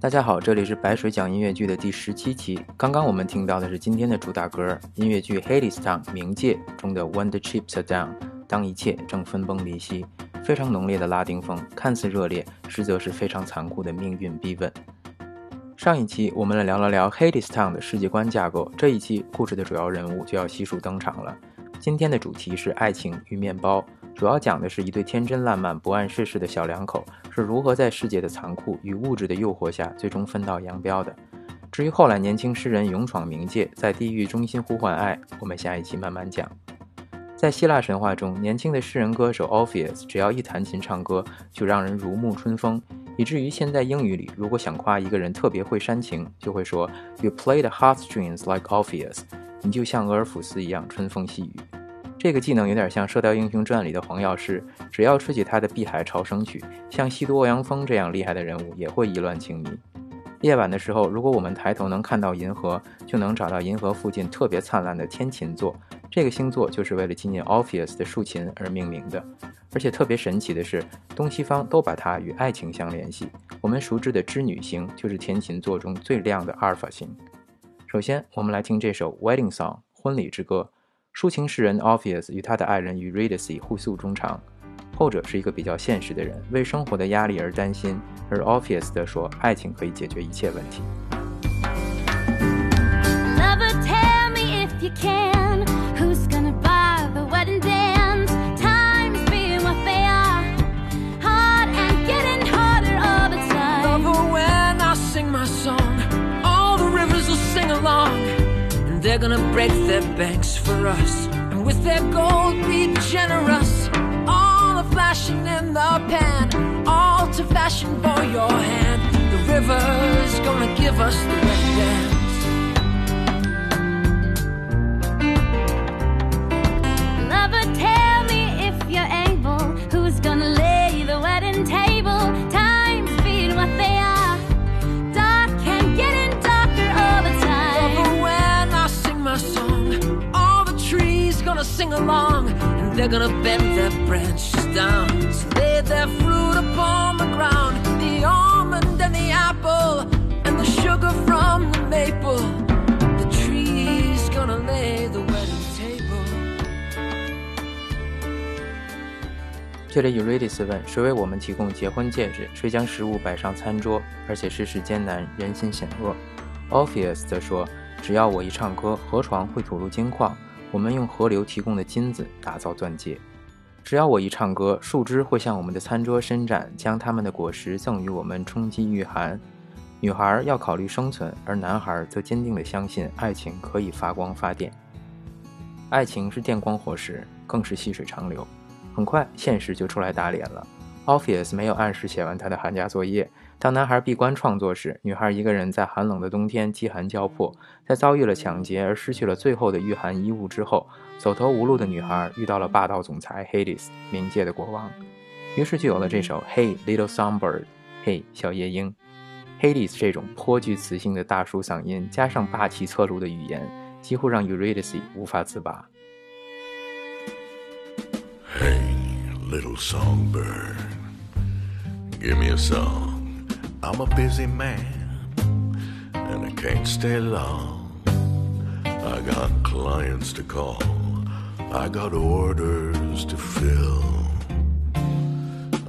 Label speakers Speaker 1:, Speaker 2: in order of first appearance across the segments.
Speaker 1: 大家好，这里是白水讲音乐剧的第十七期。刚刚我们听到的是今天的主打歌，音乐剧《Hadestown》冥界中的《When the Chips Are Down》，当一切正分崩离析。非常浓烈的拉丁风，看似热烈，实则是非常残酷的命运逼问。上一期我们来聊了聊《Hadestown》的世界观架构，这一期故事的主要人物就要悉数登场了。今天的主题是爱情与面包。主要讲的是一对天真烂漫、不谙世事的小两口是如何在世界的残酷与物质的诱惑下，最终分道扬镳的。至于后来年轻诗人勇闯冥界，在地狱中心呼唤爱，我们下一期慢慢讲。在希腊神话中，年轻的诗人歌手 Orpheus 只要一弹琴唱歌，就让人如沐春风，以至于现在英语里，如果想夸一个人特别会煽情，就会说 You play the heartstrings like Orpheus，你就像俄尔甫斯一样春风细雨。这个技能有点像《射雕英雄传》里的黄药师，只要吹起他的《碧海潮生曲》，像西都欧阳锋这样厉害的人物也会意乱情迷。夜晚的时候，如果我们抬头能看到银河，就能找到银河附近特别灿烂的天琴座。这个星座就是为了纪念 Orpheus 的竖琴而命名的。而且特别神奇的是，东西方都把它与爱情相联系。我们熟知的织女星就是天琴座中最亮的阿尔法星。首先，我们来听这首 Wedding Song 婚礼之歌。抒情诗人 Orpheus 与他的爱人 Eurydice 互诉衷肠，后者是一个比较现实的人，为生活的压力而担心，而 Orpheus 则说爱情可以解决一切问题。
Speaker 2: They're gonna break their banks for us, and with their gold be generous. All the flashing in the pan, all to fashion for your hand. The river's gonna give us the wet dance. Along, and they're gonna bend their branches down. So lay their fruit upon the ground, the almond and the apple, and the sugar from the maple. The tree's gonna lay the wedding table.
Speaker 1: 这里 Eurydice 问：谁为我们提供结婚戒指？谁将食物摆上餐桌？而且世事艰难，人心险恶。Orpheus 则说：只要我一唱歌，河床会吐露金矿。我们用河流提供的金子打造钻戒。只要我一唱歌，树枝会向我们的餐桌伸展，将它们的果实赠予我们，充饥御寒。女孩要考虑生存，而男孩则坚定地相信爱情可以发光发电。爱情是电光火石，更是细水长流。很快，现实就出来打脸了。Orpheus 没有按时写完他的寒假作业。当男孩闭关创作时，女孩一个人在寒冷的冬天饥寒交迫，在遭遇了抢劫而失去了最后的御寒衣物之后，走投无路的女孩遇到了霸道总裁 Hades，冥界的国王，于是就有了这首 Hey Little Songbird，，Hey 小夜莺。Hades 这种颇具磁性的大叔嗓音，加上霸气侧漏的语言，几乎让 Eurydice 无法自拔。
Speaker 3: Hey little songbird, give me a song. I'm a busy man and I can't stay long. I got clients to call, I got orders to fill,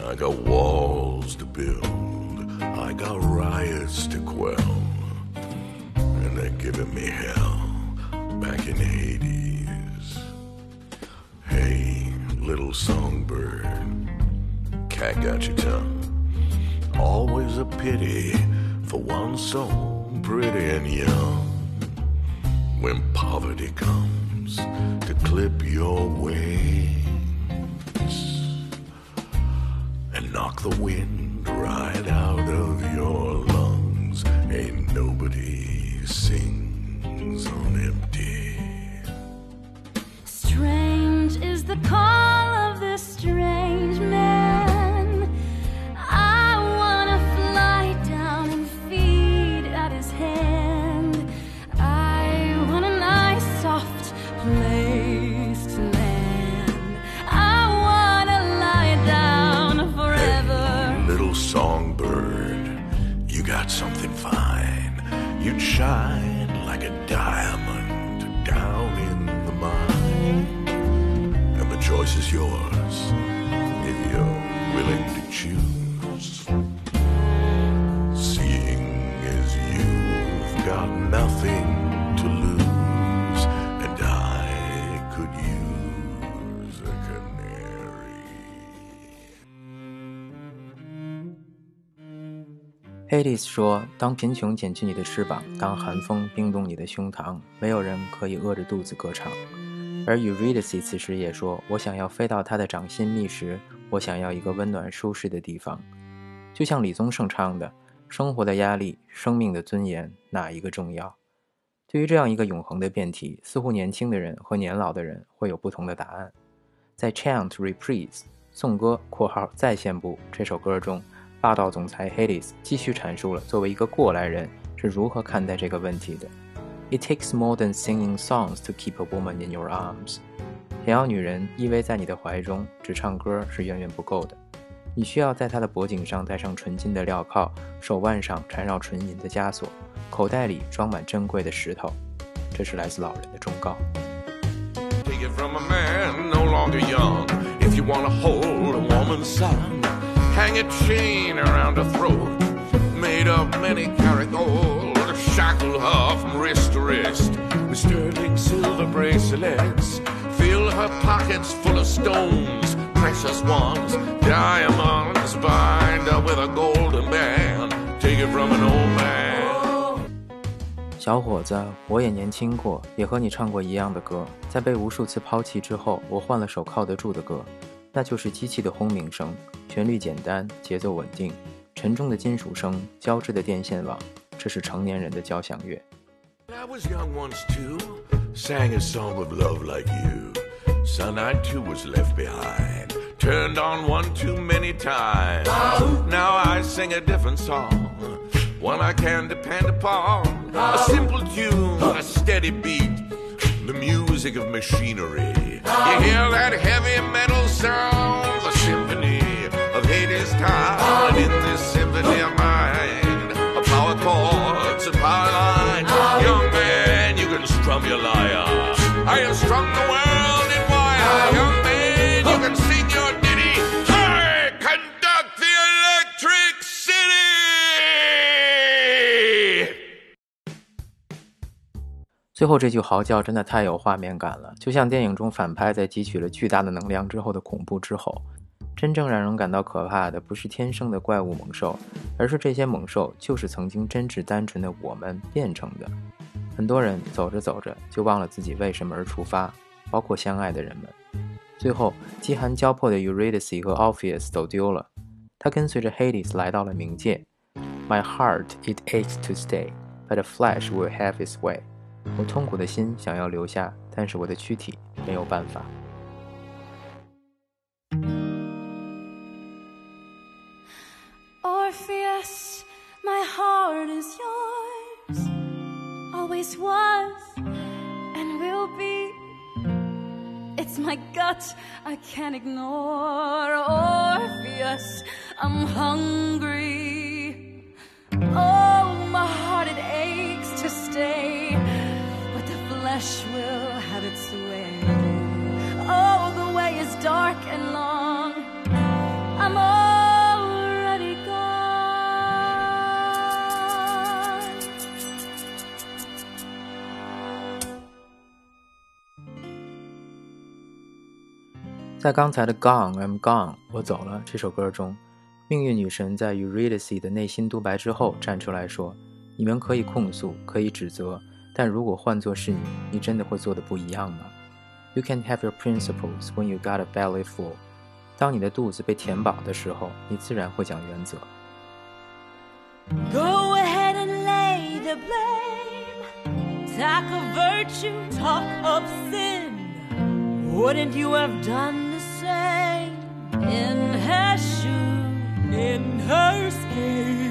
Speaker 3: I got walls to build, I got riots to quell, and they're giving me hell. Back in Hades. Hey, little songbird, cat got your tongue always a pity for one so pretty and young. When poverty comes to clip your wings and knock the wind right out of your lungs, ain't nobody sings on empty.
Speaker 1: Hades 说：“当贫穷剪去你的翅膀，当寒风冰冻你的胸膛，没有人可以饿着肚子歌唱。”而 Eurydice 此时也说：“我想要飞到他的掌心觅食，我想要一个温暖舒适的地方。”就像李宗盛唱的：“生活的压力，生命的尊严，哪一个重要？”对于这样一个永恒的辩题，似乎年轻的人和年老的人会有不同的答案。在 Chant Reprise 颂歌（括号在线部）这首歌中。霸道总裁 Hades 继续阐述了作为一个过来人是如何看待这个问题的。It takes more than singing songs to keep a woman in your arms。想要女人依偎在你的怀中，只唱歌是远远不够的。你需要在她的脖颈上戴上纯金的镣铐，手腕上缠绕纯银的枷锁，口袋里装满珍贵的石头。这是来自老人的忠告。
Speaker 3: Take it from a man no longer young. If you want to hold a woman's son, hang a chain around her throat, made of many carat gold, shackle her from wrist to wrist with sterling silver bracelets, fill her pockets full of stones, precious ones, diamonds, bind her with a golden band. Take it from an old man.
Speaker 1: 小伙子，我也年轻过，也和你唱过一样的歌。在被无数次抛弃之后，我换了首靠得住的歌，那就是机器的轰鸣声，旋律简单，节奏稳定，沉重的金属声交织的电线网，这是成年人的交响乐。
Speaker 3: I was young once too, sang a song of love like you. Son, I too was left behind, turned on one too many times. Now I sing a different song, one I can depend upon. A simple tune, a steady beat, the music of machinery. You hear that heavy metal sound,
Speaker 1: 后这句嚎叫真的太有画面感了，就像电影中反派在汲取了巨大的能量之后的恐怖之吼。真正让人感到可怕的，不是天生的怪物猛兽，而是这些猛兽就是曾经真挚单纯的我们变成的。很多人走着走着就忘了自己为什么而出发，包括相爱的人们。最后，饥寒交迫的 Eurydice 和 Orpheus 走丢了，他跟随着 Hades 来到了冥界。My heart it aches to stay, but flesh will have its way. 我痛苦的心想要留下，但是我的躯体没有办法。
Speaker 4: Orpheus, my heart is yours, always was and will be. It's my gut I can't ignore. Orpheus, I'm hungry. Way. Oh, the way is dark and long. I'm already gone.
Speaker 1: 在刚才的《Gone I'm Gone》我走了这首歌中，命运女神在 Eurydice 的内心独白之后站出来说：“你们可以控诉，可以指责，但如果换作是你，你真的会做的不一样吗？You can have your principles when you got a belly full。当你的肚子被填饱的时候，你自然会讲原则。
Speaker 4: Go ahead and lay the blame. Talk of virtue, talk of sin. Wouldn't you have done the same in her shoes, in her skin?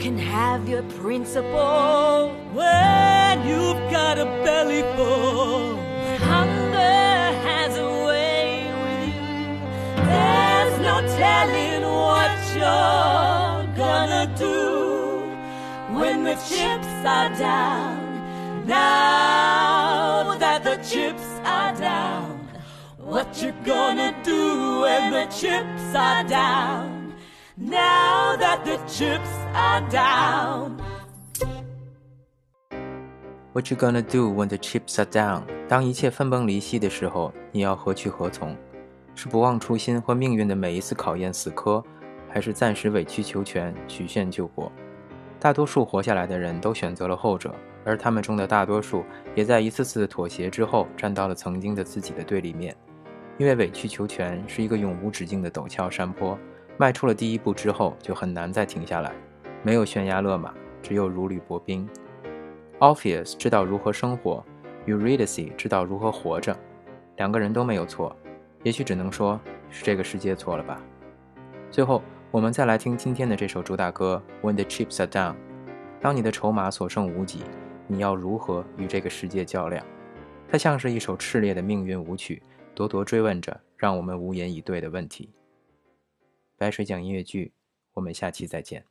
Speaker 4: Can have your principle when you've got a belly full. Hunger has a way with you. There's no telling what you're gonna do when the chips are down, now that the chips are down, what you gonna do when the chips are down? Now that the chips a down.
Speaker 1: What you gonna do when the chips are down？当一切分崩离析的时候，你要何去何从？是不忘初心和命运的每一次考验死磕，还是暂时委曲求全，曲线救国？大多数活下来的人都选择了后者，而他们中的大多数也在一次次的妥协之后，站到了曾经的自己的对立面。因为委曲求全是一个永无止境的陡峭山坡，迈出了第一步之后，就很难再停下来。没有悬崖勒马，只有如履薄冰。Orpheus 知道如何生活，Eurydice 知道如何活着，两个人都没有错，也许只能说是这个世界错了吧。最后，我们再来听今天的这首主打歌《When the Chips Are Down》。当你的筹码所剩无几，你要如何与这个世界较量？它像是一首炽烈的命运舞曲，咄咄追问着让我们无言以对的问题。白水讲音乐剧，我们下期再见。